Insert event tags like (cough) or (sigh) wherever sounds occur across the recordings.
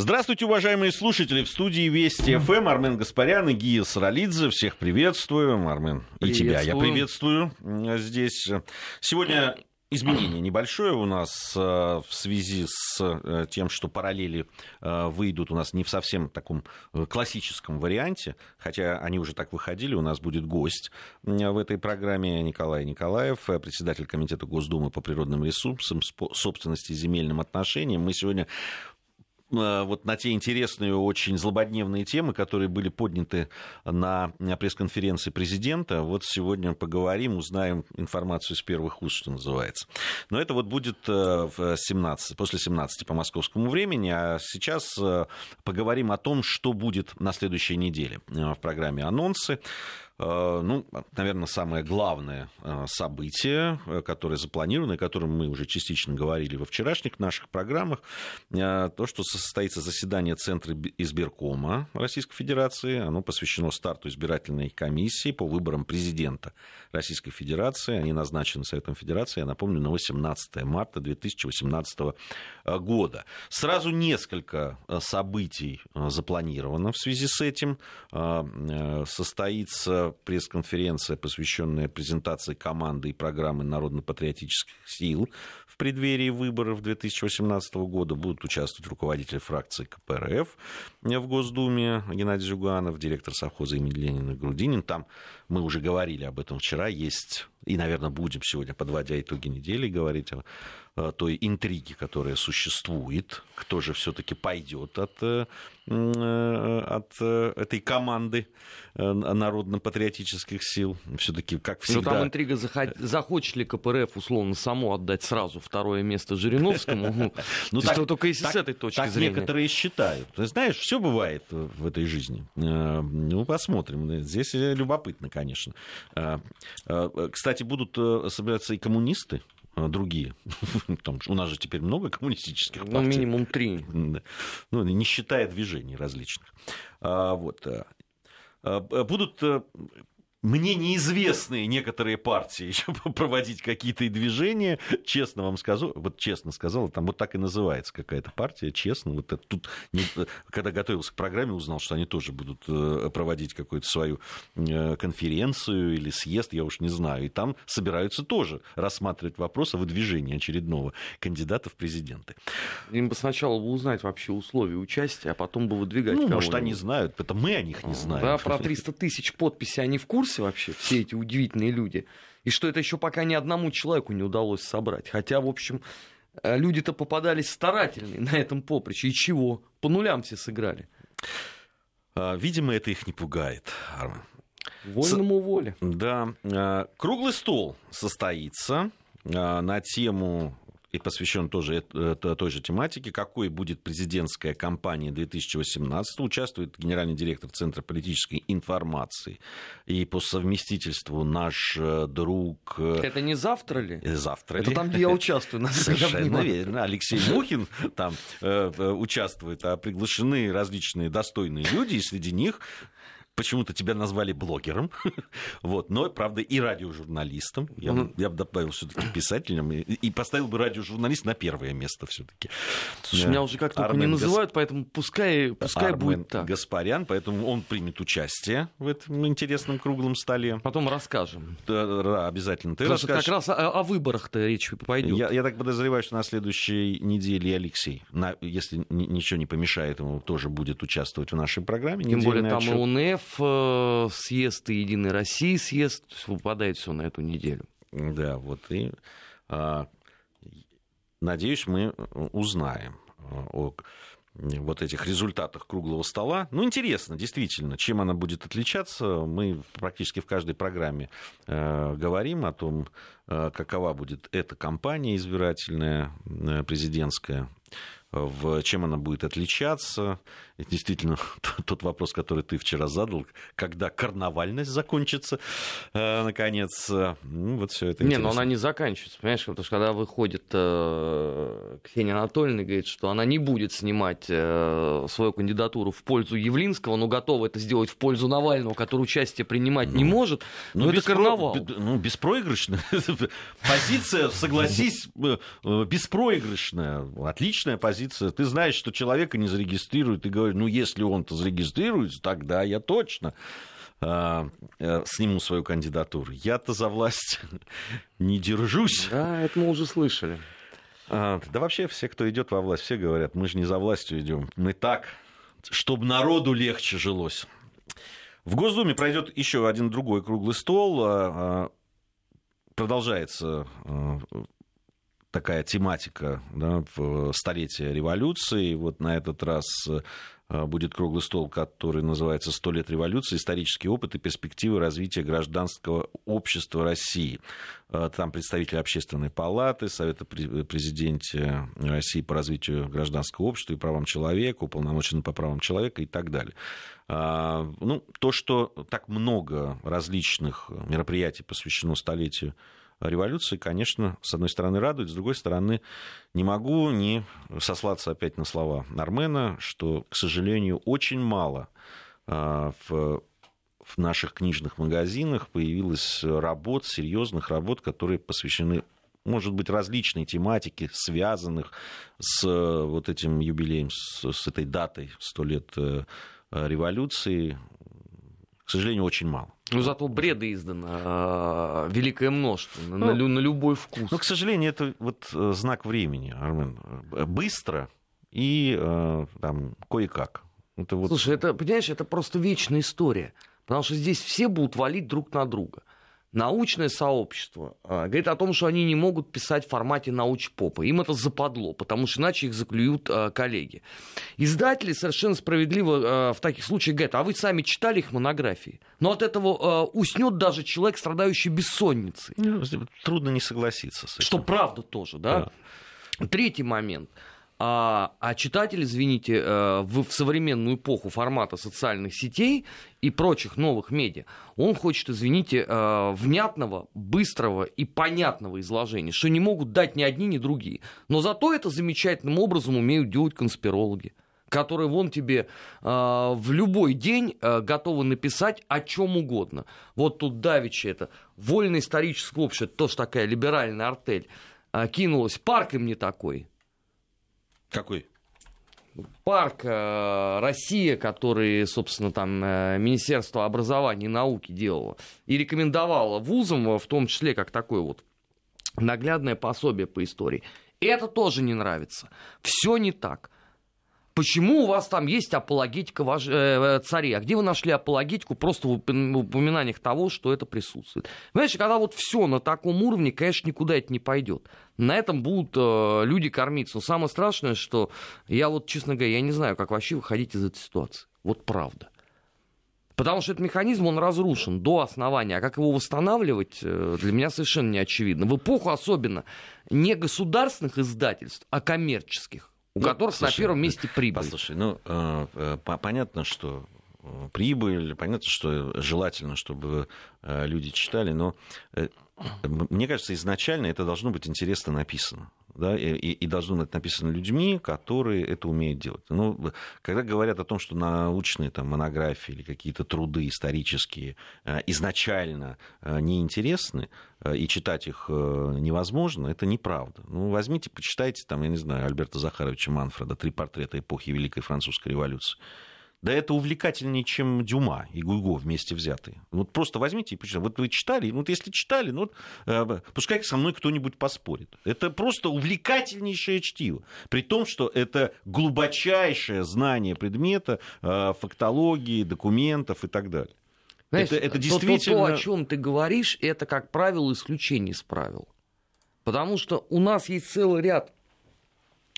Здравствуйте, уважаемые слушатели. В студии Вести ФМ Армен Гаспарян и Гия Саралидзе. Всех приветствую. Армен, и тебя я приветствую здесь. Сегодня изменение небольшое у нас э, в связи с э, тем, что параллели э, выйдут у нас не в совсем таком классическом варианте, хотя они уже так выходили. У нас будет гость в этой программе Николай Николаев, председатель Комитета Госдумы по природным ресурсам, собственности и земельным отношениям. Мы сегодня вот на те интересные, очень злободневные темы, которые были подняты на пресс-конференции президента. Вот сегодня поговорим, узнаем информацию с первых уст, что называется. Но это вот будет э, в 17, после 17 по московскому времени. А сейчас э, поговорим о том, что будет на следующей неделе в программе «Анонсы». Э, ну, наверное, самое главное э, событие, э, которое запланировано, о котором мы уже частично говорили во вчерашних наших программах, то, что состоится заседание Центра избиркома Российской Федерации. Оно посвящено старту избирательной комиссии по выборам президента Российской Федерации. Они назначены Советом Федерации, я напомню, на 18 марта 2018 года. Сразу несколько событий запланировано в связи с этим. Состоится пресс-конференция, посвященная презентации команды и программы народно-патриотических сил в преддверии выборов 2018 года. Будут участвовать руководители фракции КПРФ в Госдуме Геннадий Зюганов, директор совхоза имени Ленина Грудинин. Там мы уже говорили об этом вчера. Есть, и, наверное, будем сегодня, подводя итоги недели, говорить о той интриги, которая существует, кто же все-таки пойдет от, э, э, от этой команды народно-патриотических сил. Все-таки, как всегда... Ну, там интрига, захочет ли КПРФ, условно, само отдать сразу второе место Жириновскому. (laughs) Ну, так, только если с этой точки зрения. некоторые считают. Ты знаешь, все бывает в этой жизни. Ну, посмотрим. Здесь любопытно, конечно. Кстати, будут собираться и коммунисты другие. (laughs) Там, у нас же теперь много коммунистических ну, партий. Ну, минимум три. Ну, не считая движений различных. А, вот. А, а будут э, мне неизвестные некоторые партии (laughs) еще проводить какие-то движения. Честно вам скажу, вот честно сказал, там вот так и называется какая-то партия, честно. Вот это, тут, не, когда готовился к программе, узнал, что они тоже будут э, проводить какую-то свою э, конференцию или съезд, я уж не знаю. И там собираются тоже рассматривать вопрос о выдвижении очередного кандидата в президенты. Им бы сначала узнать вообще условия участия, а потом бы выдвигать Ну, может, они знают, это мы о них не знаем. Да, про 300 тысяч подписей они в курсе курсе вообще, все эти удивительные люди? И что это еще пока ни одному человеку не удалось собрать. Хотя, в общем, э, люди-то попадались старательные на этом поприще. И чего? По нулям все сыграли. А, видимо, это их не пугает, Арман. Вольному С... воле. Да. А, круглый стол состоится а, на тему и посвящен тоже той же тематике, какой будет президентская кампания 2018. Участвует генеральный директор Центра политической информации и по совместительству наш э, друг... Э, Это не завтра ли? Э, завтра Это ли? там, где я участвую. (laughs) Совершенно верно. Алексей Мухин там участвует, а приглашены различные достойные люди, и среди них почему-то тебя назвали блогером, (laughs) вот, но, правда, и радиожурналистом. Я, mm-hmm. я бы добавил все-таки писателем и, и поставил бы радиожурналист на первое место все-таки. Слушай, да. меня уже как-то Армен не называют, Гас... поэтому пускай, пускай Армен будет так. Гаспарян, поэтому он примет участие в этом интересном круглом столе. Потом расскажем. Да, да обязательно. Ты Потому расскажешь. как раз о, о выборах-то речь пойдет. Я, я так подозреваю, что на следующей неделе Алексей, на, если ничего не помешает ему, тоже будет участвовать в нашей программе. Тем более там отчет. и УНФ съезд и Единой России съезд, выпадает все на эту неделю. Да, вот и а, надеюсь, мы узнаем о вот этих результатах круглого стола. Ну, интересно, действительно, чем она будет отличаться. Мы практически в каждой программе э, говорим о том, э, какова будет эта кампания избирательная, э, президентская, в чем она будет отличаться. И действительно, (laughs) тот вопрос, который ты вчера задал, когда карнавальность закончится, э, наконец, ну, вот все это Не, но она не заканчивается, понимаешь, потому что когда выходит э, Ксения Анатольевна и говорит, что она не будет снимать э, свою кандидатуру в пользу Явлинского, но готова это сделать в пользу Навального, который участие принимать ну, не может, ну, ну это карнавал. Про... Ну, беспроигрышная (laughs) позиция, согласись, э, э, беспроигрышная, отличная позиция. Ты знаешь, что человека не зарегистрируют, и ну, если он-то зарегистрируется, тогда я точно а, э, сниму свою кандидатуру. Я-то за власть (laughs) не держусь. Да, это мы уже слышали. А, да вообще все, кто идет во власть, все говорят, мы же не за властью идем, мы так, чтобы народу легче жилось. В Госдуме пройдет еще один другой круглый стол. А, продолжается такая тематика да, в столетие революции. Вот на этот раз э, будет круглый стол, который называется «Сто лет революции. Исторический опыт и перспективы развития гражданского общества России». Э, там представители Общественной палаты, Совета президента России по развитию гражданского общества и правам человека, уполномоченный по правам человека и так далее. А, ну, то, что так много различных мероприятий посвящено столетию революции, конечно, с одной стороны радует, с другой стороны не могу не сослаться опять на слова Армена, что, к сожалению, очень мало а, в в наших книжных магазинах появилось работ, серьезных работ, которые посвящены может быть, различной тематике, связанных с вот этим юбилеем, с, с этой датой, сто лет э, революции, к сожалению, очень мало. Ну, зато бреда издано э, великое множество, ну, на, на любой вкус. Ну, к сожалению, это вот э, знак времени, Армен. Быстро и э, там кое-как. Это вот... Слушай, это, понимаешь, это просто вечная история. Потому что здесь все будут валить друг на друга научное сообщество а, говорит о том, что они не могут писать в формате научпопа. Им это западло, потому что иначе их заклюют а, коллеги. Издатели совершенно справедливо а, в таких случаях говорят, а вы сами читали их монографии? Но от этого уснет даже человек, страдающий бессонницей. Ну, трудно не согласиться с этим. Что правда тоже, да? да. Третий момент – а, а читатель, извините, э, в, в современную эпоху формата социальных сетей и прочих новых медиа, он хочет, извините, э, внятного, быстрого и понятного изложения, что не могут дать ни одни, ни другие. Но зато это замечательным образом умеют делать конспирологи которые вон тебе э, в любой день готовы написать о чем угодно. Вот тут Давичи это вольное историческое общество, тоже такая либеральная артель, кинулась, парк им не такой. Какой? Парк э, Россия, который, собственно, там э, Министерство образования и науки делало, и рекомендовало вузам, в том числе, как такое вот наглядное пособие по истории. Это тоже не нравится. Все не так. Почему у вас там есть апологетика ваш, э, э, царей? А где вы нашли апологетику просто в упоминаниях того, что это присутствует? Понимаете, когда вот все на таком уровне, конечно, никуда это не пойдет. На этом будут э, люди кормиться. Но самое страшное, что я вот, честно говоря, я не знаю, как вообще выходить из этой ситуации. Вот правда. Потому что этот механизм, он разрушен до основания. А как его восстанавливать, э, для меня совершенно не очевидно. В эпоху особенно не государственных издательств, а коммерческих у ну, которых слушай, на первом месте прибыль. Послушай, ну, э, э, понятно, что прибыль, понятно, что желательно, чтобы э, люди читали, но э, мне кажется, изначально это должно быть интересно написано да, и, и должно быть написано людьми, которые это умеют делать. Ну, когда говорят о том, что научные там, монографии или какие-то труды исторические э, изначально неинтересны, и читать их невозможно, это неправда. Ну, возьмите, почитайте, там, я не знаю, Альберта Захаровича Манфреда «Три портрета эпохи Великой Французской революции». Да это увлекательнее, чем Дюма и Гуго вместе взятые. Вот просто возьмите и почитайте. Вот вы читали, вот если читали, ну, э, пускай со мной кто-нибудь поспорит. Это просто увлекательнейшее чтиво. При том, что это глубочайшее знание предмета, э, фактологии, документов и так далее. Знаешь, это, это действительно... То, то, то, о чем ты говоришь, это, как правило, исключение из правил. Потому что у нас есть целый ряд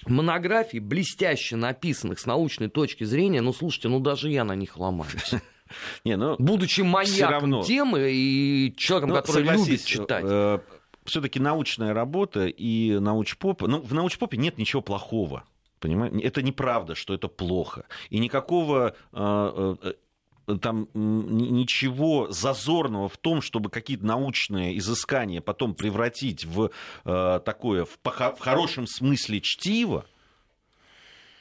монографий, блестяще написанных с научной точки зрения, ну, слушайте, ну, даже я на них ломаюсь. (laughs) Не, ну, Будучи маньяком равно... темы и человеком, ну, который любит читать. Э, все-таки научная работа и научпоп... Ну, в научпопе нет ничего плохого. Понимаете? Это неправда, что это плохо. И никакого э, э, там ничего зазорного в том, чтобы какие-то научные изыскания потом превратить в э, такое, в, в хорошем смысле чтиво,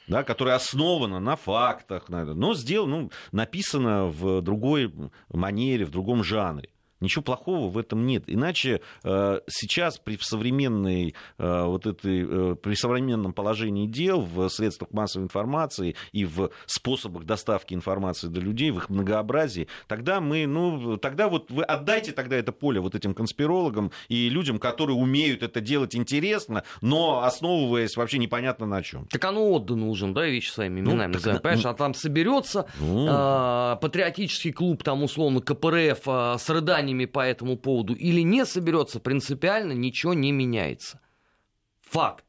да, которое основано на фактах, но сделано, ну, написано в другой манере, в другом жанре. Ничего плохого в этом нет. Иначе э, сейчас при современной э, вот этой, э, при современном положении дел в средствах массовой информации и в способах доставки информации до людей, в их многообразии, тогда мы, ну, тогда вот вы отдайте тогда это поле вот этим конспирологам и людям, которые умеют это делать интересно, но основываясь вообще непонятно на чем. Так оно отдано уже, да, вещи своими ну, именами ну, называем. Понимаешь, а там соберется ну... э, патриотический клуб, там условно КПРФ э, с рыданием компаниями по этому поводу или не соберется, принципиально ничего не меняется. Факт.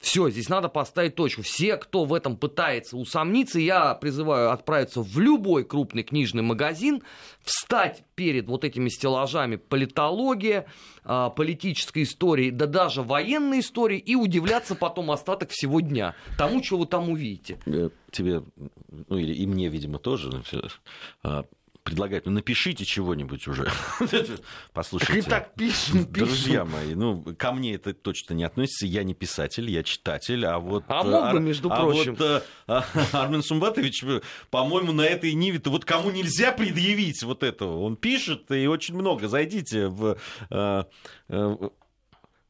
Все, здесь надо поставить точку. Все, кто в этом пытается усомниться, я призываю отправиться в любой крупный книжный магазин, встать перед вот этими стеллажами политология, а, политической истории, да даже военной истории, и удивляться потом остаток всего дня тому, что вы там увидите. Тебе, ну или и мне, видимо, тоже предлагать, ну напишите чего-нибудь уже. (laughs) Послушайте. Так и так пишем, пишем. Друзья мои, ну ко мне это точно не относится, я не писатель, я читатель, а вот... А мог бы, между а прочим. Вот, а, (laughs) Армен Сумбатович, по-моему, на этой ниве-то вот кому нельзя предъявить вот этого, он пишет, и очень много, зайдите в э, э,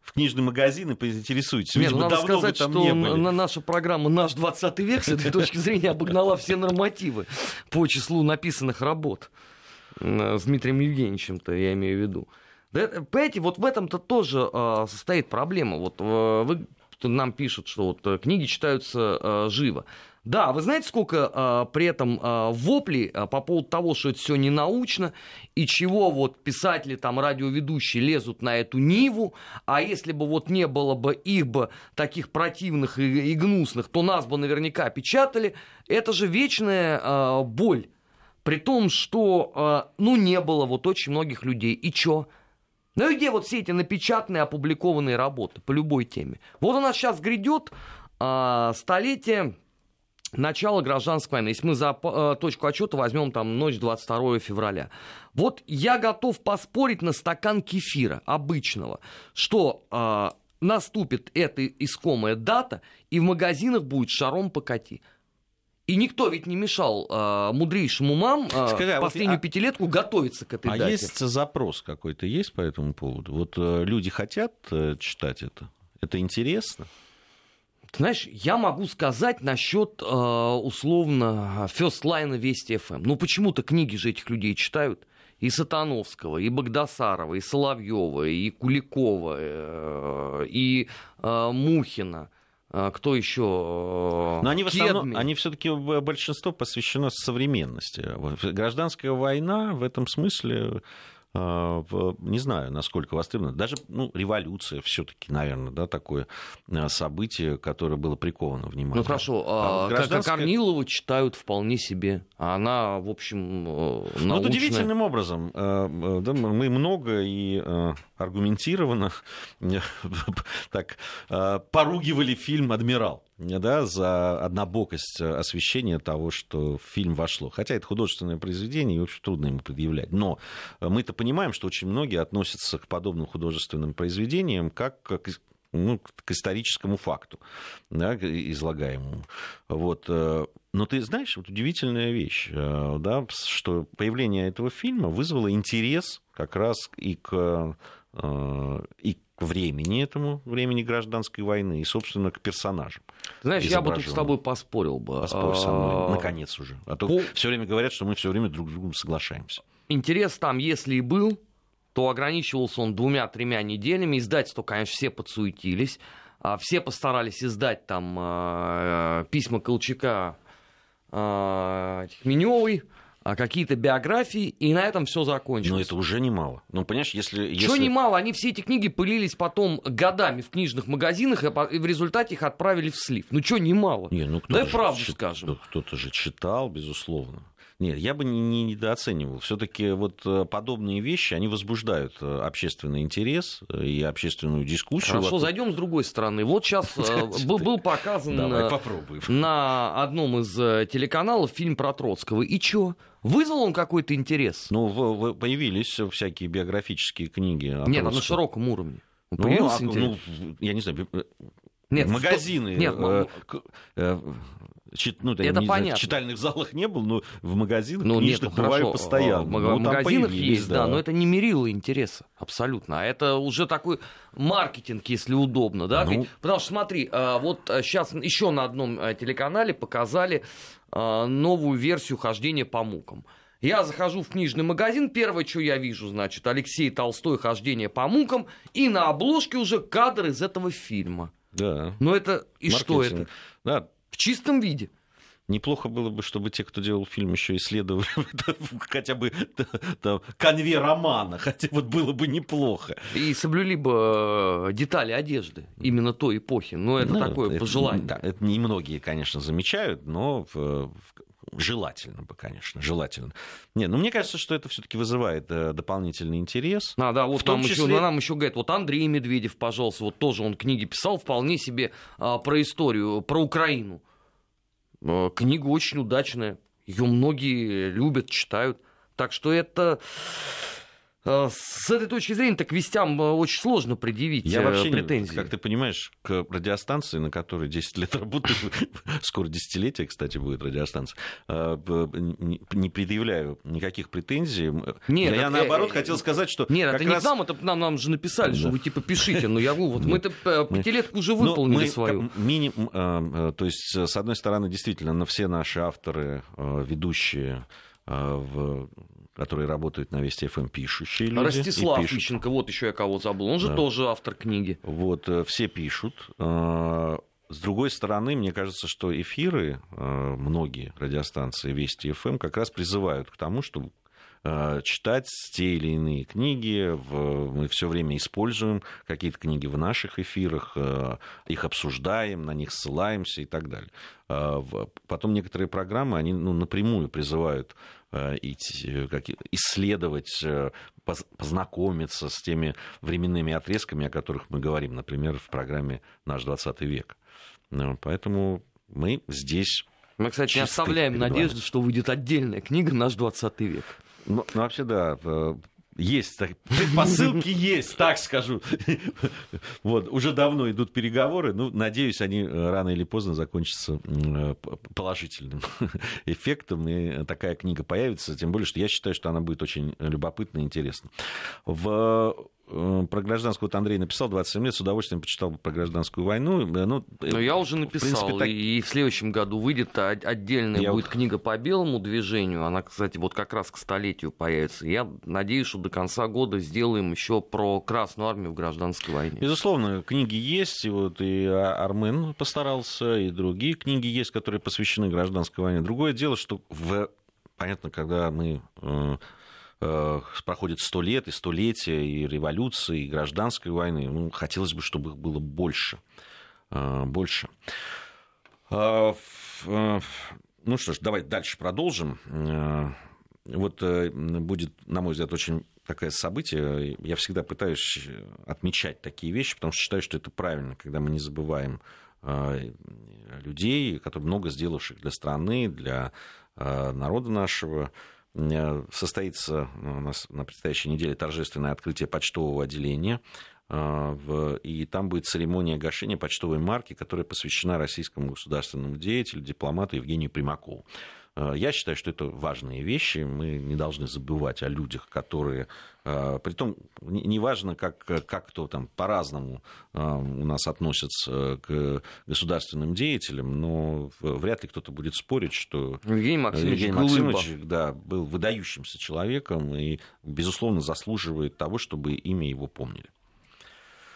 в книжный магазин и поинтересуйтесь. Нет, Видимо, надо сказать, что не на наша программа «Наш 20 век» с этой точки зрения обогнала все нормативы по числу написанных работ с Дмитрием Евгеньевичем-то, я имею в виду. Да, понимаете, вот в этом-то тоже э, состоит проблема. Вот э, вы нам пишут, что вот э, книги читаются э, живо. Да, вы знаете, сколько а, при этом а, воплей а, по поводу того, что это все не научно, и чего вот писатели, там, радиоведущие лезут на эту ниву, а если бы вот не было бы их бы таких противных и, и гнусных, то нас бы наверняка печатали. Это же вечная а, боль. При том, что, а, ну, не было вот очень многих людей. И чё? Ну и где вот все эти напечатанные, опубликованные работы по любой теме? Вот у нас сейчас грядет а, столетие начало гражданской войны. Если мы за э, точку отчета возьмем там ночь 22 февраля. Вот я готов поспорить на стакан кефира обычного, что э, наступит эта искомая дата, и в магазинах будет шаром покати. И никто ведь не мешал э, мудрейшим умам э, Скажи, а последнюю вот, а, пятилетку готовиться к этой а дате. А есть запрос какой-то есть по этому поводу? Вот э, люди хотят э, читать это? Это интересно? Ты знаешь, я могу сказать насчет, э, условно, First Line Вести FM. Ну, почему-то книги же этих людей читают. И Сатановского, и Богдасарова, и Соловьева, и Куликова, э, и э, Мухина. Кто еще? Но они в основном, они все-таки большинство посвящено современности. Гражданская война в этом смысле не знаю, насколько востребовано. Даже ну, революция все-таки, наверное, да, такое а, событие, которое было приковано внимание. Ну хорошо, а, а гражданская... Корнилову читают вполне себе. Она, в общем, научная... Э, ну, вот удивительным образом. Э, э, да, мы много и аргументированно (laughs) так поругивали фильм «Адмирал» да, за однобокость освещения того, что в фильм вошло. Хотя это художественное произведение, и, в трудно ему предъявлять. Но мы-то понимаем, что очень многие относятся к подобным художественным произведениям как к ну, к историческому факту, да, излагаемому. Вот. Э, но ты знаешь, вот удивительная вещь, э, да, что появление этого фильма вызвало интерес как раз и к, э, и к времени этому, времени гражданской войны, и, собственно, к персонажам. Знаешь, я бы тут с тобой поспорил бы. Поспорь со мной, а, наконец уже. А то По... все время говорят, что мы все время друг с другом соглашаемся. Интерес там, если и был, то ограничивался он двумя-тремя неделями. Издательство, конечно, все подсуетились. А все постарались издать там э, письма Колчака Меневой, а какие-то биографии, и на этом все закончилось. Но это уже немало. Ну, понимаешь, если... если... Что немало? Они все эти книги пылились потом годами в книжных магазинах, и в результате их отправили в слив. Ну, что немало? Не, ну, Дай правду чит... скажем. Кто-то же читал, безусловно. Нет, я бы не, не недооценивал. Все-таки вот э, подобные вещи, они возбуждают э, общественный интерес э, и общественную дискуссию. Хорошо, вокруг... зайдем с другой стороны. Вот сейчас (laughs) был показан на одном из телеканалов фильм про Троцкого. И что? Вызвал он какой-то интерес? Ну, появились всякие биографические книги. Нет, на широком уровне. Ну, появился ну, интерес? Ну, я не знаю, нет, магазины. Нет, Чит, ну, это понятно. Знаю, в читальных залах не был, но в магазинах ну, книжных нет, бываю постоянно. В, ну, магазинах есть, да. да, но это не мерило интереса, абсолютно. А это уже такой маркетинг, если удобно, да? Ну... Потому что смотри, а, вот сейчас а, еще на одном а, телеканале показали новую версию хождения по мукам. Я захожу в книжный магазин, первое, что я вижу, значит, Алексей Толстой «Хождение по мукам», и на обложке уже кадр из этого фильма. Да. Но это и Маркетинг. что это? Да. В чистом виде. Неплохо было бы, чтобы те, кто делал фильм, еще исследовали (laughs) хотя бы там, конве романа, хотя вот было бы неплохо. И соблюли бы э, детали одежды именно той эпохи. Но это ну, такое это, пожелание. Да, это немногие, конечно, замечают, но в, Желательно бы, конечно, желательно. Не, ну мне кажется, что это все-таки вызывает э, дополнительный интерес. А, да, вот нам, числе... еще, нам еще говорят, вот Андрей Медведев, пожалуйста, вот тоже он книги писал вполне себе а, про историю, про Украину. А, книга очень удачная, ее многие любят, читают. Так что это Э, с этой точки зрения, так вестям э, очень сложно предъявить Я вообще претензии. как ты понимаешь, к радиостанции, на которой 10 лет работаю, (laughs) скоро десятилетие, кстати, будет радиостанция, э, не предъявляю никаких претензий. Нет, я, наоборот, хотел сказать, что... Нет, это не нам, это нам, нам же написали, что вы типа пишите. Но я вот мы-то пятилетку уже ну, выполнили свою. То есть, с одной стороны, действительно, на все наши авторы, ведущие в которые работают на Вести ФМ, пишущие люди. Ростислав Ищенко, вот еще я кого забыл, он же да. тоже автор книги. Вот, э, все пишут. Э, с другой стороны, мне кажется, что эфиры, э, многие радиостанции Вести ФМ как раз призывают к тому, чтобы читать те или иные книги. Мы все время используем какие-то книги в наших эфирах, их обсуждаем, на них ссылаемся и так далее. Потом некоторые программы, они ну, напрямую призывают Э, э, исследовать, э, познакомиться с теми временными отрезками, о которых мы говорим, например, в программе «Наш 20 век». Поэтому мы здесь мы, кстати, не оставляем надежды, что выйдет отдельная книга «Наш 20 век». Ну, ну вообще, да, есть, так, предпосылки есть, так скажу. Вот, уже давно идут переговоры, ну, надеюсь, они э, рано или поздно закончатся э, положительным (laughs) эффектом, и такая книга появится, тем более, что я считаю, что она будет очень любопытна и интересна. В про гражданскую вот Андрей написал 27 лет, с удовольствием почитал бы про гражданскую войну. Э, ну, э, Но я уже написал, принципе, так... и в следующем году выйдет отдельная я... будет книга по белому движению. Она, кстати, вот как раз к столетию появится. Я надеюсь, что до конца года сделаем еще про Красную армию в гражданской войне. Безусловно, книги есть, и вот и Армен постарался, и другие книги есть, которые посвящены гражданской войне. Другое дело, что в понятно, когда мы Э, проходит сто лет, и столетия, и революции, и гражданской войны. Ну, хотелось бы, чтобы их было больше. Э, больше. Э, ну что ж, давай дальше продолжим. Вот будет, на мой взгляд, очень такое событие. Я всегда пытаюсь отмечать такие вещи, потому что считаю, что это правильно, когда мы не забываем людей, которые много сделавших для страны, для народа нашего. Э, состоится у нас на предстоящей неделе торжественное открытие почтового отделения. Э, и там будет церемония гашения почтовой марки, которая посвящена российскому государственному деятелю, дипломату Евгению Примакову. Э, я считаю, что это важные вещи. Мы не должны забывать о людях, которые... Э, притом, неважно, как, как кто там по-разному э, у нас относится к государственным деятелям, но вряд ли кто-то будет спорить, что Евгений Максимович, Евгений Максимович да, был выдающимся человеком и, безусловно, заслуживает того, чтобы имя его помнили.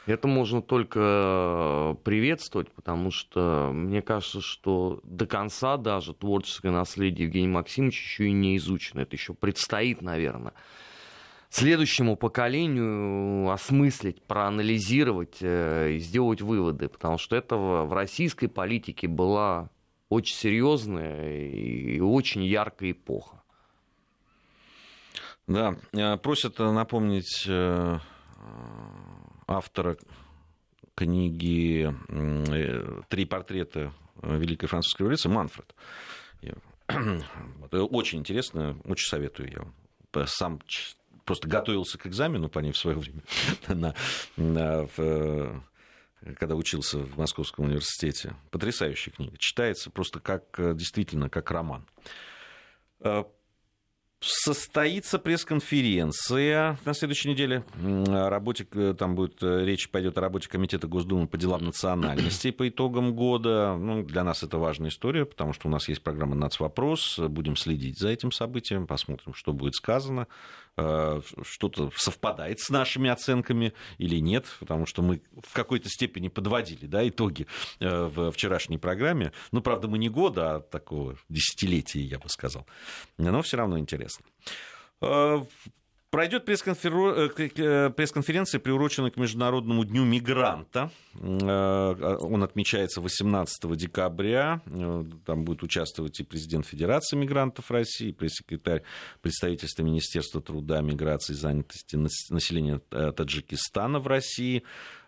Это можно только э, приветствовать, потому что мне кажется, что до конца даже творческое наследие Евгения Максимовича еще и не изучено. Это еще предстоит, наверное, следующему поколению осмыслить, проанализировать э, и сделать выводы, потому что этого в российской политике была очень серьезная и очень яркая эпоха. Да, э, просят напомнить автора книги э, «Три портрета Великой Французской революции» Манфред. (clears throat) Очень интересно, очень советую. Я сам просто готовился к экзамену по ней в свое время (laughs) на, на, в, когда учился в Московском университете. Потрясающая книга. Читается просто как, действительно, как роман состоится пресс-конференция на следующей неделе. О работе, э, там будет э, речь пойдет о работе Комитета Госдумы по делам национальности по итогам года. Ну, для нас это важная история, потому что у нас есть программа «Нацвопрос». Будем следить за этим событием, посмотрим, что будет сказано. Э, что-то совпадает с нашими оценками или нет, потому что мы в какой-то степени подводили да, итоги в вчерашней программе. Ну, правда, мы не года, а такого десятилетия, я бы сказал. Но все равно интересно интересно. Э, пройдет э, э, пресс-конференция, приуроченная к Международному дню мигранта. Он отмечается 18 декабря. Там будет участвовать и президент Федерации мигрантов России, пресс-секретарь представительства Министерства труда, миграции и занятости населения Таджикистана в России.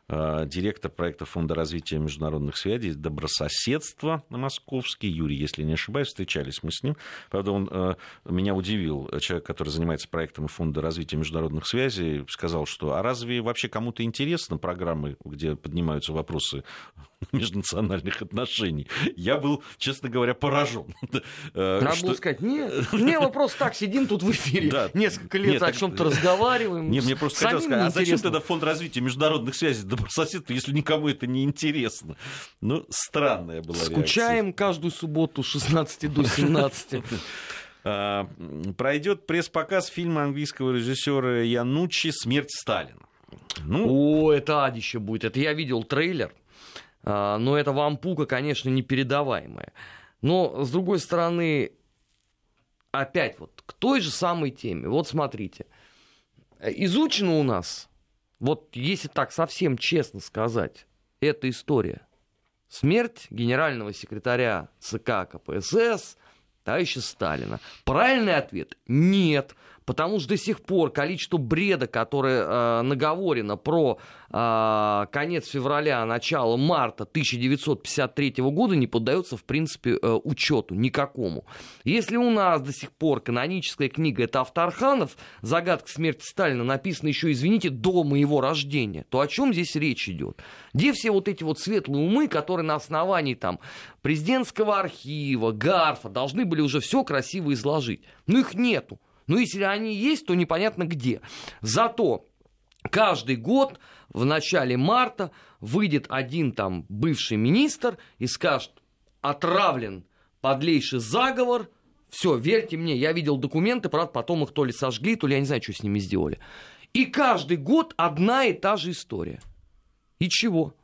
Э, директор проекта Фонда развития международных связей «Добрососедство» на Московский, Юрий, если не ошибаюсь, встречались мы с ним. Правда, он э, меня удивил, человек, который занимается проектом Фонда развития международных связей, сказал, что а разве вообще кому-то интересны программы, где поднимаются вопросы (laughs) межнациональных отношений? Я был, честно говоря, поражен. (laughs) Э, Надо что... было сказать, нет, не, мы просто так сидим тут в эфире, (laughs) да. несколько лет нет, о чем-то разговариваем. Не, мне просто хотелось сказать, а зачем тогда Фонд развития международных связей добрососедство, если никому это не интересно. Ну, странная была Скучаем реакция. каждую субботу с 16 до 17. (laughs) А, пройдет пресс-показ фильма английского режиссера Янучи «Смерть Сталина». Ну... О, это адище будет. Это я видел трейлер. А, но это вампука, конечно, непередаваемая. Но, с другой стороны, опять вот к той же самой теме. Вот смотрите. Изучено у нас вот если так совсем честно сказать, эта история. Смерть генерального секретаря ЦК КПСС товарища Сталина. Правильный ответ – нет потому что до сих пор количество бреда, которое э, наговорено про э, конец февраля, начало марта 1953 года, не поддается, в принципе, э, учету никакому. Если у нас до сих пор каноническая книга это Авторханов, загадка смерти Сталина написана еще, извините, до моего рождения, то о чем здесь речь идет? Где все вот эти вот светлые умы, которые на основании там президентского архива, Гарфа должны были уже все красиво изложить? Ну их нету. Ну, если они есть, то непонятно где. Зато каждый год в начале марта выйдет один там бывший министр и скажет, отравлен подлейший заговор, все, верьте мне, я видел документы, правда, потом их то ли сожгли, то ли я не знаю, что с ними сделали. И каждый год одна и та же история. И чего?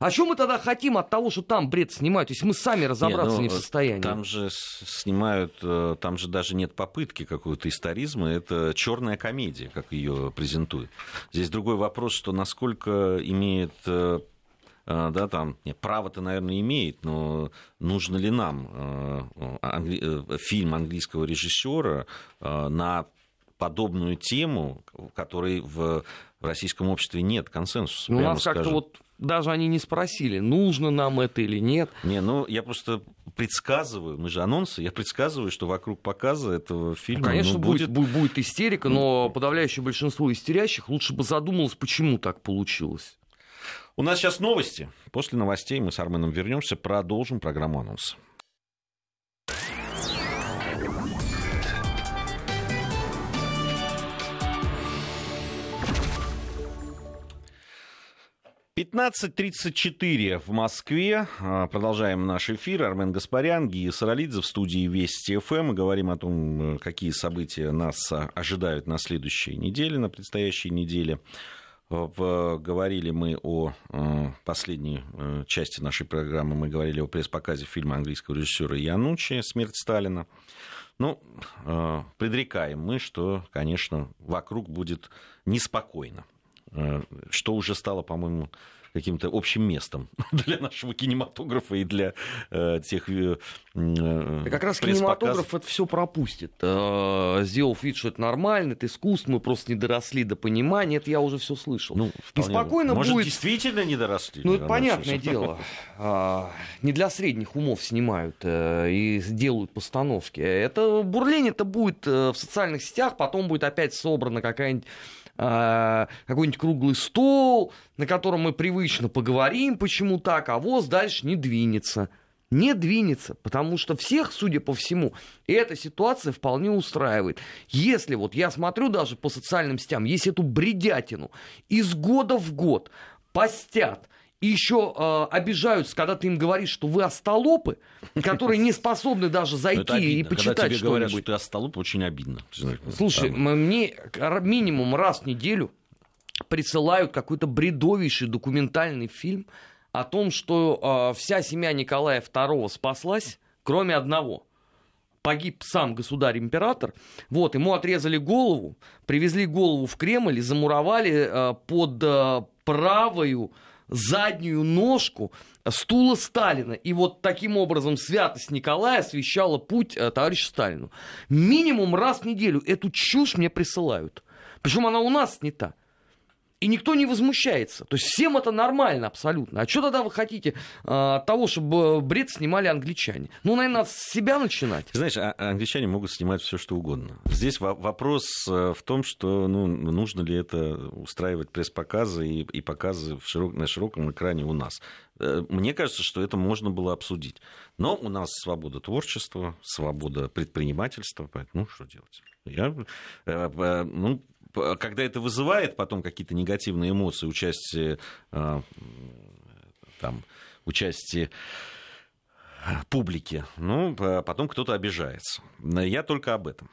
А что мы тогда хотим от того, что там бред снимают, То есть мы сами разобраться не, ну, не в состоянии? Там же снимают, э, там же даже нет попытки какого-то историзма, это черная комедия, как ее презентуют. Здесь другой вопрос, что насколько имеет э, э, да, там, нет, право-то, наверное, имеет, но нужно ли нам англи... фильм английского режиссера на подобную тему, которой в российском обществе нет консенсуса. Ну, у нас как-то вот даже они не спросили, нужно нам это или нет. Не, ну я просто предсказываю, мы же анонсы, я предсказываю, что вокруг показа этого фильма Конечно, ну, будет... Будет, будет истерика, но подавляющее большинство истерящих лучше бы задумалось, почему так получилось. У нас сейчас новости. После новостей мы с Арменом вернемся, продолжим программу анонса. 15.34 в Москве. А, продолжаем наш эфир. Армен Гаспарян, Гия Саралидзе в студии Вести ФМ. Мы говорим о том, какие события нас ожидают на следующей неделе, на предстоящей неделе. Говорили мы о а, последней э, части нашей программы, мы говорили о пресс-показе фильма английского режиссера Янучи «Смерть Сталина». Ну, а, предрекаем мы, что, конечно, вокруг будет неспокойно. Э, что уже стало, по-моему, каким-то общим местом (laughs) для нашего кинематографа и для э, тех э, э, Как раз кинематограф это все пропустит. Э, сделав вид, что это нормально, это искусство, мы просто не доросли до понимания, это я уже все слышал. Ну, вполне... спокойно Может, будет... действительно не доросли? Ну, это понятное дело. А, не для средних умов снимают э, и делают постановки. Это бурление-то будет в социальных сетях, потом будет опять собрана какая-нибудь какой-нибудь круглый стол, на котором мы привыкли привычно поговорим, почему так, а ВОЗ дальше не двинется. Не двинется, потому что всех, судя по всему, эта ситуация вполне устраивает. Если вот я смотрю даже по социальным сетям, если эту бредятину из года в год постят, и еще э, обижаются, когда ты им говоришь, что вы остолопы, которые не способны даже (laughs) зайти и почитать Когда тебе что-нибудь. говорят, что ты остолоп, очень обидно. Слушай, мне минимум раз в неделю присылают какой-то бредовейший документальный фильм о том, что э, вся семья Николая II спаслась, кроме одного. Погиб сам государь-император. Вот, ему отрезали голову, привезли голову в Кремль и замуровали э, под э, правую заднюю ножку стула Сталина. И вот таким образом святость Николая освещала путь э, товарищу Сталину. Минимум раз в неделю эту чушь мне присылают. Причем она у нас снята. И никто не возмущается. То есть всем это нормально абсолютно. А что тогда вы хотите а, того, чтобы бред снимали англичане? Ну, наверное, надо с себя начинать. Знаешь, а, англичане могут снимать все, что угодно. Здесь вопрос э, в том, что ну, нужно ли это устраивать пресс-показы и, и показы в широк, на широком экране у нас. Э, мне кажется, что это можно было обсудить. Но у нас свобода творчества, свобода предпринимательства, поэтому ну, что делать? Я, э, ну, когда это вызывает потом какие-то негативные эмоции, участие, а, там, участие публики, ну, потом кто-то обижается. Я только об этом.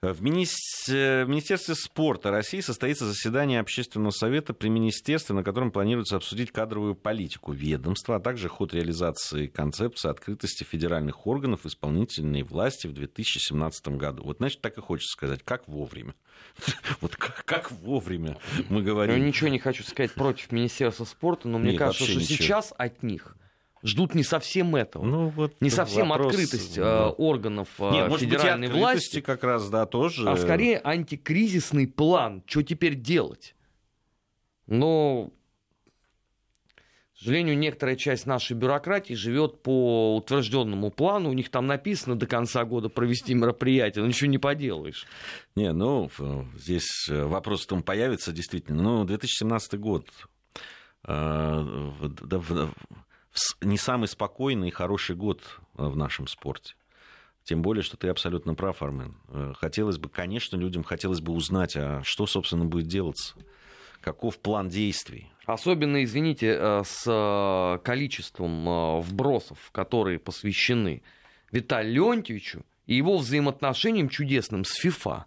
В Министерстве спорта России состоится заседание Общественного совета при Министерстве, на котором планируется обсудить кадровую политику ведомства, а также ход реализации концепции открытости федеральных органов исполнительной власти в 2017 году. Вот, значит, так и хочется сказать, как вовремя. (laughs) Вот как, как вовремя мы говорим. Я ничего не хочу сказать против Министерства спорта, но мне кажется, что сейчас от них ждут не совсем этого. Ну, вот не совсем вопрос, открытость да. Э, органов э, Нет, может федеральной быть, власти. как раз, да, тоже. А скорее антикризисный план, что теперь делать. Но, к сожалению, некоторая часть нашей бюрократии живет по утвержденному плану. У них там написано до конца года провести мероприятие, но ничего не поделаешь. Не, ну, здесь вопрос в том, появится действительно. Ну, 2017 год не самый спокойный и хороший год э, в нашем спорте. Тем более, что ты абсолютно прав, Армен. Э, хотелось бы, конечно, людям хотелось бы узнать, а что, собственно, будет делаться. Каков план действий? Особенно, извините, э, с количеством вбросов, которые посвящены Виталию Леонтьевичу и его взаимоотношениям чудесным с ФИФА.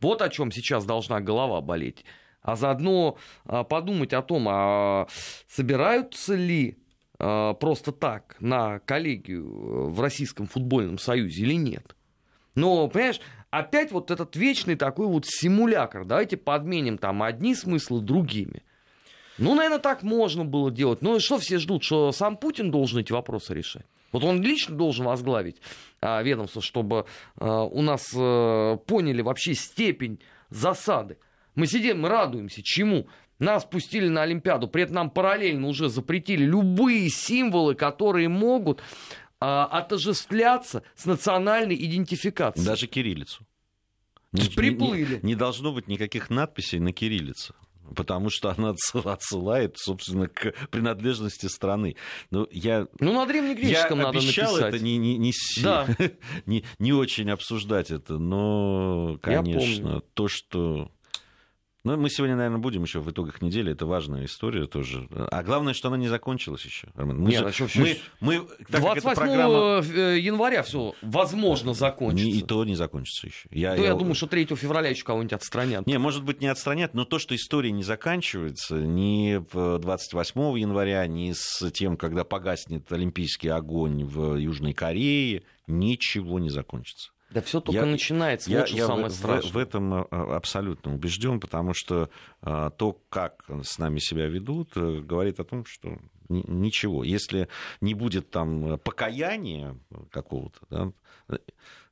Вот о чем сейчас должна голова болеть. А заодно подумать о том, а собираются ли просто так на коллегию э, в Российском футбольном союзе или нет. Но, понимаешь, опять вот этот вечный такой вот симулятор. Давайте подменим там одни смыслы другими. Ну, наверное, так можно было делать. Ну, что все ждут, что сам Путин должен эти вопросы решать? Вот он лично должен возглавить а, ведомство, чтобы а, у нас поняли вообще степень засады. Мы сидим, мы радуемся. Чему? Нас пустили на Олимпиаду, при этом нам параллельно уже запретили любые символы, которые могут а, отождествляться с национальной идентификацией. Даже кириллицу. Не, Приплыли. Не, не должно быть никаких надписей на кириллице потому что она отсылает, собственно, к принадлежности страны. Ну, я, ну на древнегреческом я надо обещал написать. это не, не, не, да. (laughs) не, не очень обсуждать это, но, конечно, то, что ну, мы сегодня, наверное, будем еще в итогах недели. Это важная история тоже. А главное, что она не закончилась еще. Мы Нет, же, еще мы, мы, так 28 программа... Э, января все возможно закончится. И то не закончится еще. Я, то я, я думаю, что 3 февраля еще кого-нибудь отстранят. Не, может быть, не отстранят, но то, что история не заканчивается ни 28 января, ни с тем, когда погаснет олимпийский огонь в Южной Корее, ничего не закончится. Да все только я, начинается, я, вот я самое в, страшное. В, в этом а, а, абсолютно убежден, потому что а, то, как с нами себя ведут, э, говорит о том, что ничего. Если не будет там покаяния какого-то, да,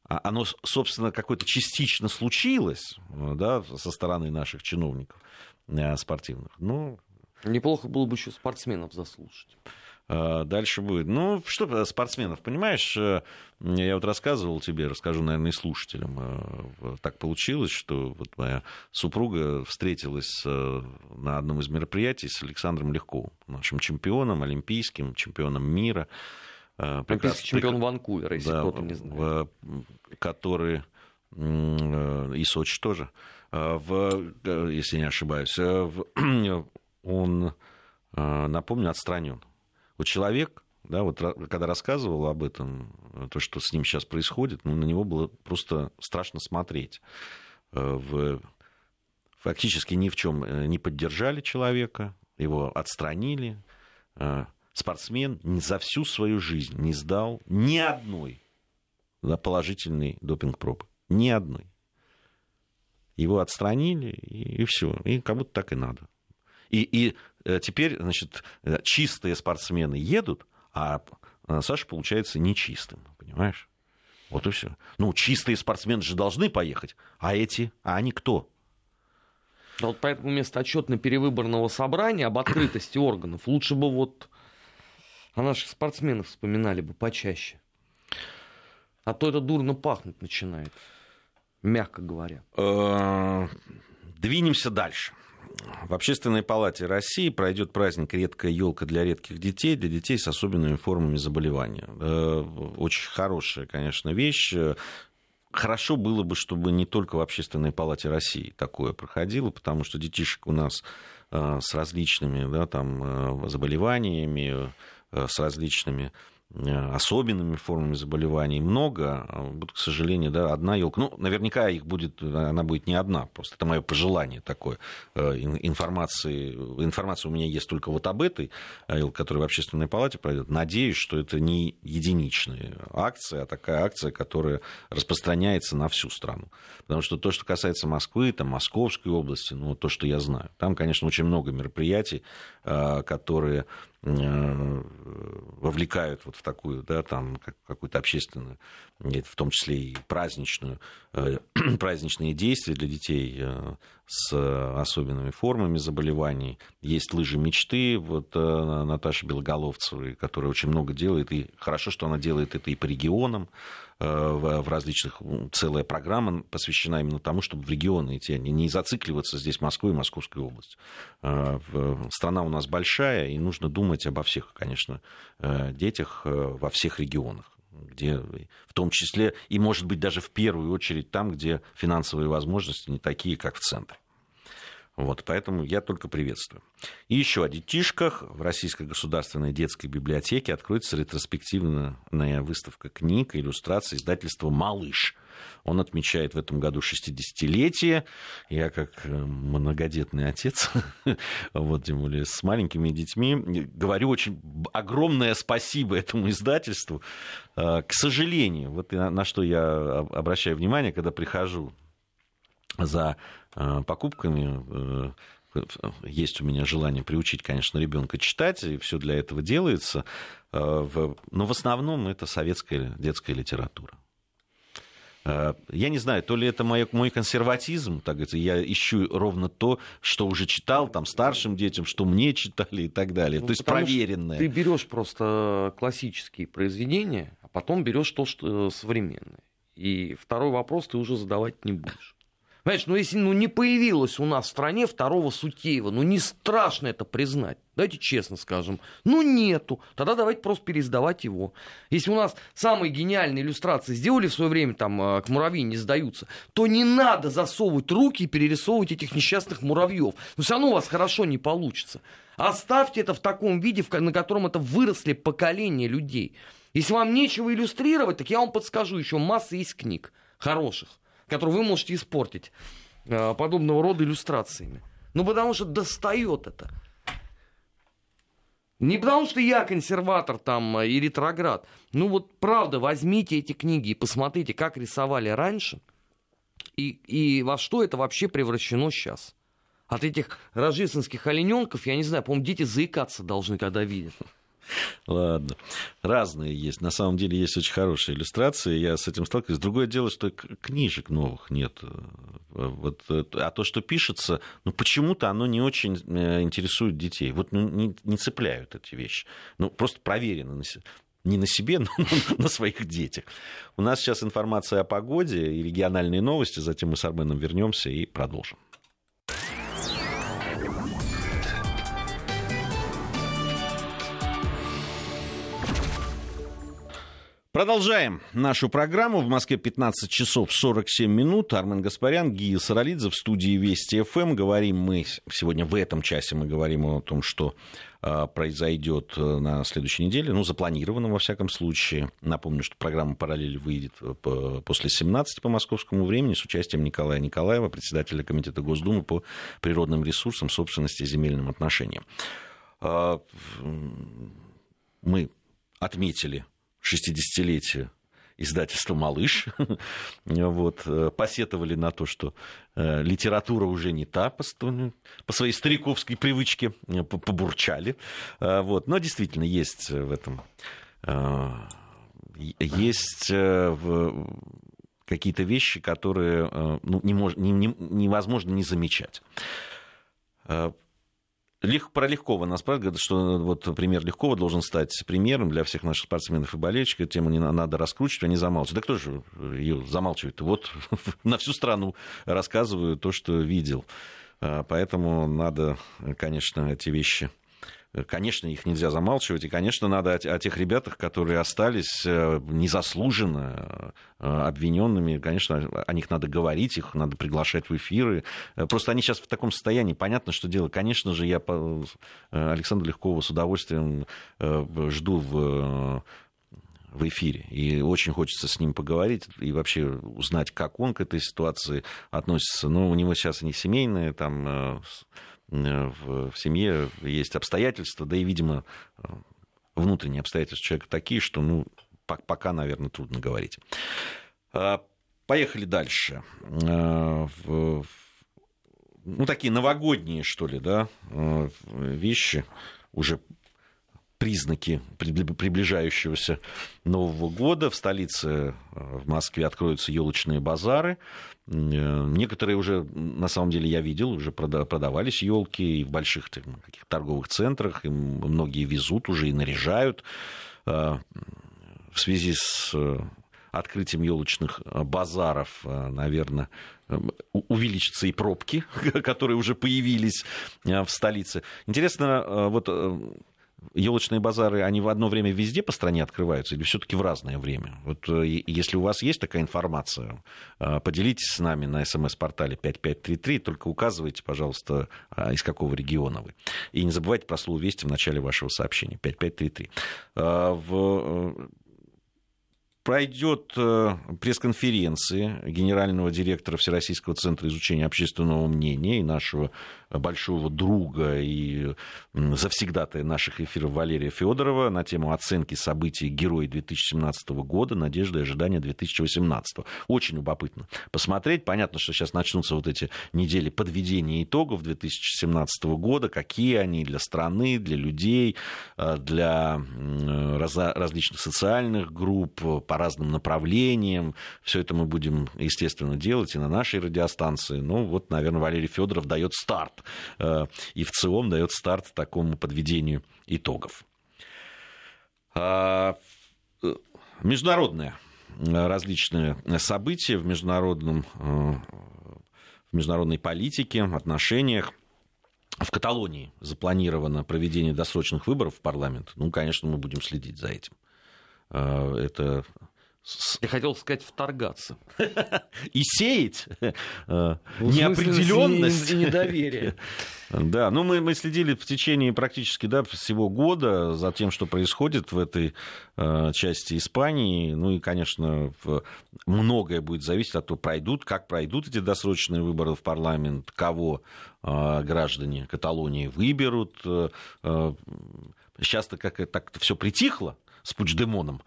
а оно, собственно, какое-то частично случилось да, со стороны наших чиновников э, спортивных, ну... Неплохо было бы еще спортсменов заслушать. Дальше будет. Ну, что спортсменов, понимаешь, я вот рассказывал тебе, расскажу, наверное, и слушателям. Так получилось, что вот моя супруга встретилась на одном из мероприятий с Александром Легковым, нашим чемпионом, олимпийским, чемпионом мира. Олимпийский чемпион. Ванкувера, если да, кто-то не знает. Который и Сочи тоже, в, если не ошибаюсь, в, (clears throat) он, напомню, отстранен. Вот человек, да, вот когда рассказывал об этом, то, что с ним сейчас происходит, ну, на него было просто страшно смотреть. В, фактически ни в чем не поддержали человека, его отстранили. Спортсмен за всю свою жизнь не сдал ни одной да, положительной допинг-пробы. Ни одной. Его отстранили, и, и все. И как будто так и надо. И, и э, теперь, значит, э, чистые спортсмены едут, а Саша получается нечистым, понимаешь? Вот и все. Ну, чистые спортсмены же должны поехать, а эти, а они кто? Да вот поэтому вместо отчетно-перевыборного собрания об открытости органов лучше бы вот о наших спортсменах вспоминали бы почаще. А то это дурно пахнуть начинает, мягко говоря. Э, двинемся дальше. В Общественной палате России пройдет праздник «Редкая елка для редких детей», для детей с особенными формами заболевания. Э, очень хорошая, конечно, вещь. Хорошо было бы, чтобы не только в Общественной палате России такое проходило, потому что детишек у нас э, с различными да, там, заболеваниями, с различными Э, особенными формами заболеваний много. А вот, к сожалению, да, одна елка. Ну, наверняка их будет, она будет не одна. Просто это мое пожелание такое. Э, информации, информация у меня есть только вот об этой елке, которая в общественной палате пройдет. Надеюсь, что это не единичная акция, а такая акция, которая распространяется на всю страну. Потому что то, что касается Москвы, там, Московской области, ну, то, что я знаю, там, конечно, очень много мероприятий, э, которые Э, вовлекают вот в такую, да, там, какую-то общественную, в том числе и праздничную, э, (clears throat) праздничные действия для детей э, с особенными формами заболеваний. Есть лыжи мечты, вот Наташа Белоголовцевой, которая очень много делает, и хорошо, что она делает это и по регионам, в различных, целая программа посвящена именно тому, чтобы в регионы идти, а не зацикливаться здесь Москвой и Московской областью. Страна у нас большая, и нужно думать обо всех, конечно, детях во всех регионах где в том числе и, может быть, даже в первую очередь там, где финансовые возможности не такие, как в центре. Вот, поэтому я только приветствую. И еще о детишках. В Российской государственной детской библиотеке откроется ретроспективная выставка книг иллюстраций издательства «Малыш». Он отмечает в этом году 60-летие. Я как э, многодетный отец, (laughs) вот, тем более с маленькими детьми, говорю очень огромное спасибо этому издательству. Э, к сожалению, вот на что я обращаю внимание, когда прихожу за э, покупками есть у меня желание приучить, конечно, ребенка читать, и все для этого делается. Но в основном это советская детская литература. Э, я не знаю, то ли это мой, мой консерватизм, так говорится, я ищу ровно то, что уже читал там старшим детям, что мне читали и так далее. Ну, то есть проверенное. Ты берешь просто классические произведения, а потом берешь то, что современное. И второй вопрос ты уже задавать не будешь. Понимаешь, ну если ну, не появилось у нас в стране второго Сутеева, ну не страшно это признать. Давайте честно скажем. Ну нету. Тогда давайте просто переиздавать его. Если у нас самые гениальные иллюстрации сделали в свое время, там, э, к муравьи не сдаются, то не надо засовывать руки и перерисовывать этих несчастных муравьев. Но все равно у вас хорошо не получится. Оставьте это в таком виде, на котором это выросли поколения людей. Если вам нечего иллюстрировать, так я вам подскажу, еще масса есть книг хороших который вы можете испортить э, подобного рода иллюстрациями. Ну, потому что достает это. Не потому что я консерватор там э, и ретроград. Ну вот правда, возьмите эти книги и посмотрите, как рисовали раньше и, и во что это вообще превращено сейчас. От этих рождественских олененков, я не знаю, по-моему, дети заикаться должны, когда видят. Ладно. Разные есть. На самом деле есть очень хорошие иллюстрации. Я с этим сталкиваюсь. Другое дело, что книжек новых нет. Вот, а то, что пишется, ну, почему-то оно не очень интересует детей. Вот ну, не, не цепляют эти вещи. Ну, просто проверено не на себе, (laughs) но на своих детях. У нас сейчас информация о погоде и региональные новости, затем мы с Арменом вернемся и продолжим. Продолжаем нашу программу. В Москве 15 часов 47 минут. Армен Гаспарян, Гия Саралидзе в студии Вести ФМ. Говорим мы сегодня в этом часе мы говорим о том, что а, произойдет э, на следующей неделе, ну, запланировано во всяком случае. Напомню, что программа «Параллель» выйдет э, после 17 по московскому времени с участием Николая Николаева, председателя Комитета Госдумы по природным ресурсам, собственности и земельным отношениям. А, мы отметили 60-летие издательства «Малыш». (laughs) вот, э, посетовали на то, что э, литература уже не та по, по своей стариковской привычке, э, побурчали. Вот. Но действительно есть в этом есть какие-то вещи, которые ну, не мож, не, не, невозможно не замечать. Лег, про Легкова нас спрашивают, что вот пример Легкова должен стать примером для всех наших спортсменов и болельщиков. Эту тему не надо раскручивать, они замалчивают. Да кто же ее замалчивает? Вот (laughs) на всю страну рассказываю то, что видел. А, поэтому надо, конечно, эти вещи Конечно, их нельзя замалчивать, и, конечно, надо о тех ребятах, которые остались э, незаслуженно э, обвиненными, конечно, о них надо говорить, их надо приглашать в эфиры. Э, просто они сейчас в таком состоянии, понятно, что дело. Конечно же, я Александра Легкова с удовольствием жду в в эфире. И очень хочется с ним поговорить и вообще узнать, как он к этой ситуации относится. Но у него сейчас не семейная там Э, в, в семье есть обстоятельства, да и, видимо, э, внутренние обстоятельства человека такие, что, ну, пока, наверное, трудно говорить. А, поехали дальше. Э, ну, такие новогодние, что ли, да, вещи, уже признаки приближающегося Нового года. В столице, в Москве, откроются елочные базары. Э, некоторые уже, на самом деле, я видел, уже продавались елки и в больших каких торговых центрах, и многие везут уже и наряжают. Э, в связи с э, открытием елочных базаров, наверное, увеличатся и пробки, (laughs) которые уже появились в столице. Интересно, вот елочные базары, они в одно время везде по стране открываются или все-таки в разное время? Вот э, если у вас есть такая информация, э, поделитесь с нами на смс-портале 5533, только указывайте, пожалуйста, а, из какого региона вы. И не забывайте про слово «Вести» в начале вашего сообщения, 5533. Э, в пройдет пресс-конференции генерального директора Всероссийского центра изучения общественного мнения и нашего большого друга и завсегдатая наших эфиров Валерия Федорова на тему оценки событий героя 2017 года, надежды и ожидания 2018. Очень любопытно посмотреть. Понятно, что сейчас начнутся вот эти недели подведения итогов 2017 года, какие они для страны, для людей, э, для различных социальных групп, разным направлениям. Все это мы будем, естественно, делать и на нашей радиостанции. Ну, вот, наверное, Валерий Федоров дает старт Э, и в целом дает старт такому подведению итогов. А, э, международные различные события в, международном, э, в международной политике, отношениях. В Каталонии запланировано проведение досрочных выборов в парламент. Ну, конечно, мы будем следить за этим. Это я хотел сказать вторгаться. (laughs) И сеять э, неопределенность. И недоверие. (laughs) Да, ну мы, мы следили в течение практически да, всего года за тем, что происходит в этой э, части Испании. Ну и, конечно, в, многое будет зависеть от того, пройдут, как пройдут эти досрочные выборы в парламент, кого э, граждане Каталонии выберут. Э, э, сейчас-то как так-то все притихло, с Пучдемоном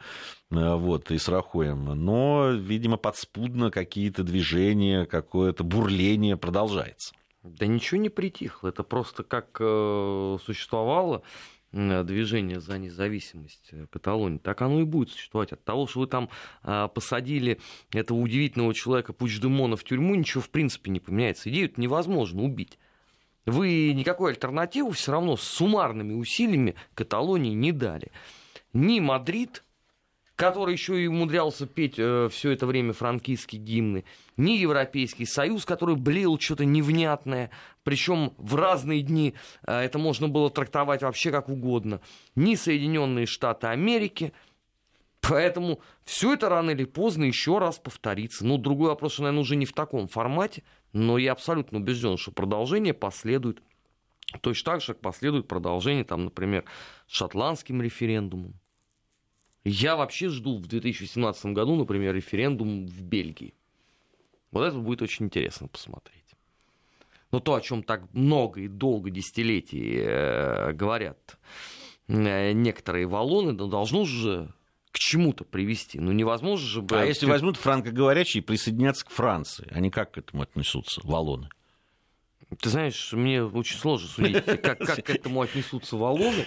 вот, и с Рахоем. Но, видимо, подспудно какие-то движения, какое-то бурление продолжается. Да ничего не притихло. Это просто как э, существовало движение за независимость э, Каталонии, так оно и будет существовать. От того, что вы там а, посадили этого удивительного человека Пучдемона в тюрьму, ничего в принципе не поменяется. Идею невозможно убить. Вы никакой альтернативы все равно с суммарными усилиями Каталонии не дали. Ни Мадрид, который еще и умудрялся петь э, все это время франкистские гимны, ни Европейский Союз, который блеял что-то невнятное, причем в разные дни э, это можно было трактовать вообще как угодно, ни Соединенные Штаты Америки. Поэтому все это рано или поздно еще раз повторится. Ну, другой вопрос, что, наверное, уже не в таком формате, но я абсолютно убежден, что продолжение последует. Точно так же, как последует продолжение, там, например, шотландским референдумом. Я вообще жду в 2017 году, например, референдум в Бельгии. Вот это будет очень интересно посмотреть. Но то, о чем так много и долго десятилетий э, говорят э, некоторые валоны, ну, должно же к чему-то привести. Ну, невозможно же... А если возьмут франкоговорящие и присоединятся к Франции, они как к этому отнесутся, валоны? Ты знаешь, мне очень сложно судить, (laughs) как, как к этому отнесутся валоны.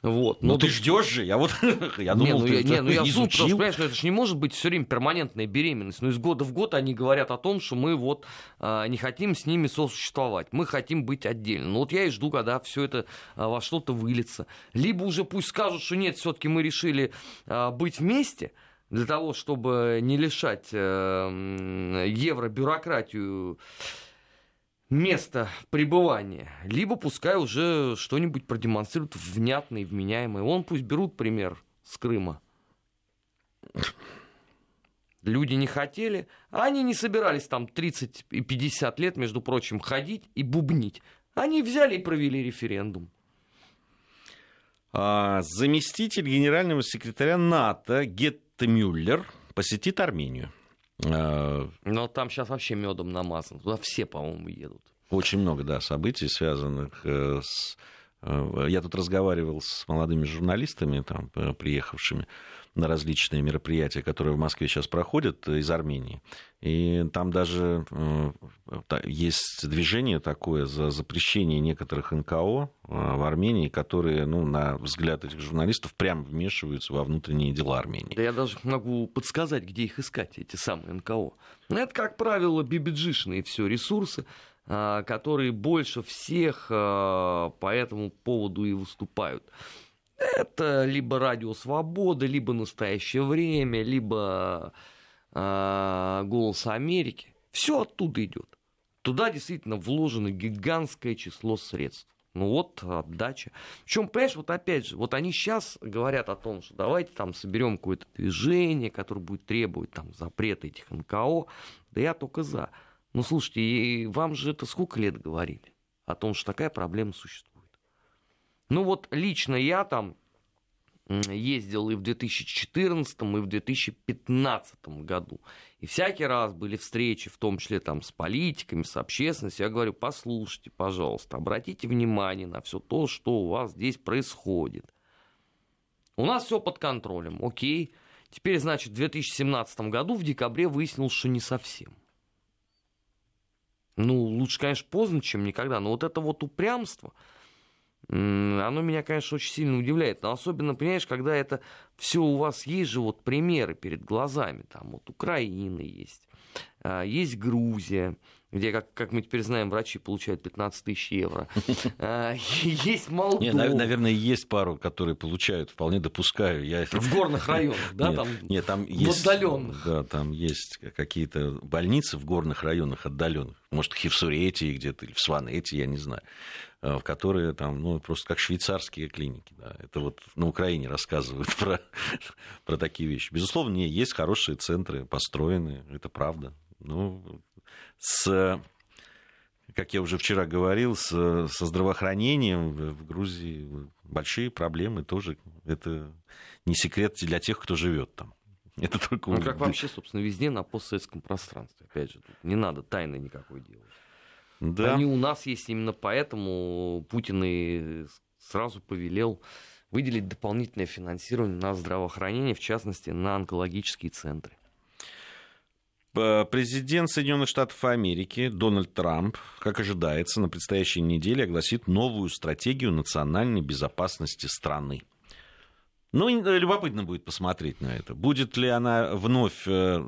Вот. Но ну, ты ждешь же, я вот (laughs) я думал, не, ну, ты я, не, ну, я изучил. Просто, понимаешь, это же не может быть все время перманентная беременность. Но из года в год они говорят о том, что мы вот а, не хотим с ними сосуществовать, мы хотим быть отдельно. Ну вот я и жду, когда все это а, во что-то выльется. Либо уже пусть скажут, что нет, все-таки мы решили а, быть вместе для того, чтобы не лишать а, евробюрократию место пребывания, либо пускай уже что-нибудь продемонстрируют внятное и вменяемое. Он пусть берут пример с Крыма. Люди не хотели, они не собирались там 30 и 50 лет, между прочим, ходить и бубнить. Они взяли и провели референдум. А, заместитель генерального секретаря НАТО Гетте Мюллер посетит Армению. А, Но там сейчас вообще медом намазан. Туда все, по-моему, едут. Очень много, да, событий, связанных э, с... Э, я тут разговаривал с молодыми журналистами, там, э, приехавшими на различные мероприятия, которые в Москве сейчас проходят из Армении. И там даже есть движение такое за запрещение некоторых НКО в Армении, которые, ну, на взгляд этих журналистов, прямо вмешиваются во внутренние дела Армении. Да я даже могу подсказать, где их искать, эти самые НКО. Ну, это, как правило, бибиджишные все ресурсы, которые больше всех по этому поводу и выступают. Это либо Радио Свобода, либо Настоящее время, либо э, Голос Америки. Все оттуда идет. Туда действительно вложено гигантское число средств. Ну вот отдача. Причем, понимаешь, вот опять же, вот они сейчас говорят о том, что давайте там соберем какое-то движение, которое будет требовать там запрета этих НКО. Да я только за. Ну, слушайте, и вам же это сколько лет говорили о том, что такая проблема существует? Ну, вот лично я там ездил и в 2014, и в 2015 году. И всякий раз были встречи, в том числе там с политиками, с общественностью. Я говорю, послушайте, пожалуйста, обратите внимание на все то, что у вас здесь происходит. У нас все под контролем, окей. Теперь, значит, в 2017 году в декабре выяснилось, что не совсем. Ну, лучше, конечно, поздно, чем никогда. Но вот это вот упрямство, оно меня, конечно, очень сильно удивляет. Но особенно, понимаешь, когда это все у вас есть же вот примеры перед глазами. Там вот Украина есть, а, есть Грузия, где, как, как мы теперь знаем, врачи получают 15 тысяч евро. (laughs) А, есть Молдова. Нет, наверное, есть пару, которые получают, вполне допускаю. Я... В горных районах, да? Нет, там, нет, там есть, в отдаленных. Да, там есть какие-то больницы в горных районах отдаленных. Может, в Хевсуретии где-то, или в Сванете, я не знаю э, в которые там, ну, просто как швейцарские клиники. Да. Это вот на Украине рассказывают про, (laughs) про такие вещи. Безусловно, есть хорошие центры, построены, это правда. Ну, с, как я уже вчера говорил, с, со здравоохранением в Грузии большие проблемы тоже. Это не секрет для тех, кто живет там. (laughs) Это только... Ну, как вообще, собственно, везде на постсоветском пространстве. Опять же, не надо тайны никакой делать. Да. Они у нас есть именно поэтому Путин и сразу повелел выделить дополнительное финансирование на здравоохранение, в частности, на онкологические центры. Президент Соединенных Штатов Америки Дональд Трамп, как ожидается, на предстоящей неделе огласит новую стратегию национальной безопасности страны. Ну, любопытно будет посмотреть на это. Будет ли она вновь э,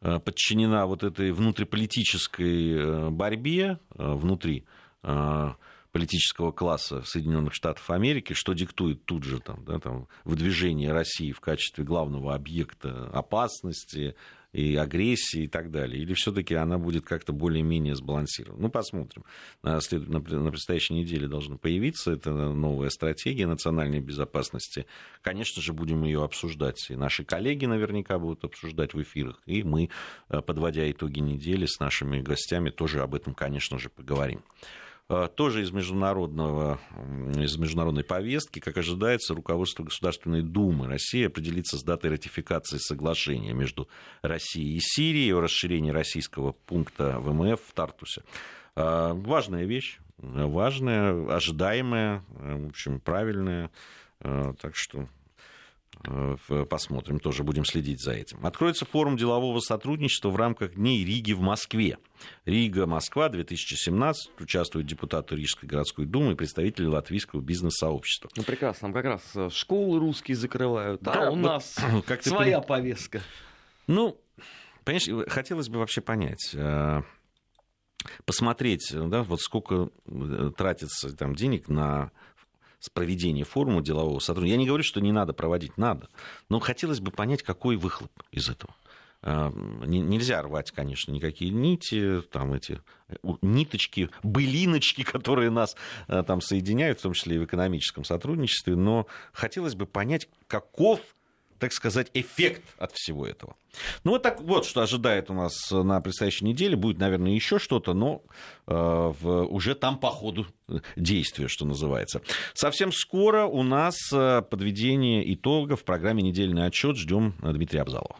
э, подчинена вот этой внутриполитической э, борьбе внутри политического класса Соединенных Штатов Америки, что диктует тут же там, да, там, выдвижение России в качестве главного объекта опасности, и агрессии и так далее? Или все-таки она будет как-то более-менее сбалансирована? Ну, посмотрим. На, след... на предстоящей неделе должна появиться эта новая стратегия национальной безопасности. Конечно же, будем ее обсуждать. И наши коллеги наверняка будут обсуждать в эфирах. И мы, э, подводя итоги недели с нашими гостями, тоже об этом, конечно же, поговорим. Э, тоже из, международного, из международной повестки, как ожидается, руководство Государственной Думы России определится с датой ратификации соглашения между Россией и Сирией о расширении российского пункта ВМФ в Тартусе. Э, важная вещь, важная, ожидаемая, э, в общем, правильная. Так что посмотрим, тоже будем следить за этим. Откроется форум делового сотрудничества в рамках Дней Риги в Москве. Рига-Москва 2017. Участвуют депутаты Рижской городской думы и представители латвийского бизнес-сообщества. Ну, прекрасно. Там как раз э, школы русские закрывают, а да, у нас (clears throat) как своя ты... повестка. Ну, понимаешь, хотелось бы вообще понять э, посмотреть, да, вот сколько э, тратится там денег на проведение форума делового сотрудничества. Я не говорю, что не надо проводить, надо. Но хотелось бы понять, какой выхлоп из этого. А, нельзя рвать, конечно, никакие нити, там эти ниточки, былиночки, (laughs) которые нас а, там соединяют, в том числе и в экономическом сотрудничестве, но хотелось бы понять, каков так сказать, эффект от всего этого. Ну вот так вот, что ожидает у нас на предстоящей неделе. Будет, наверное, еще что-то, но э, в, уже там по ходу действия, что называется. Совсем скоро у нас э, подведение итогов в программе «Недельный отчет». Ждем Дмитрия Абзалова.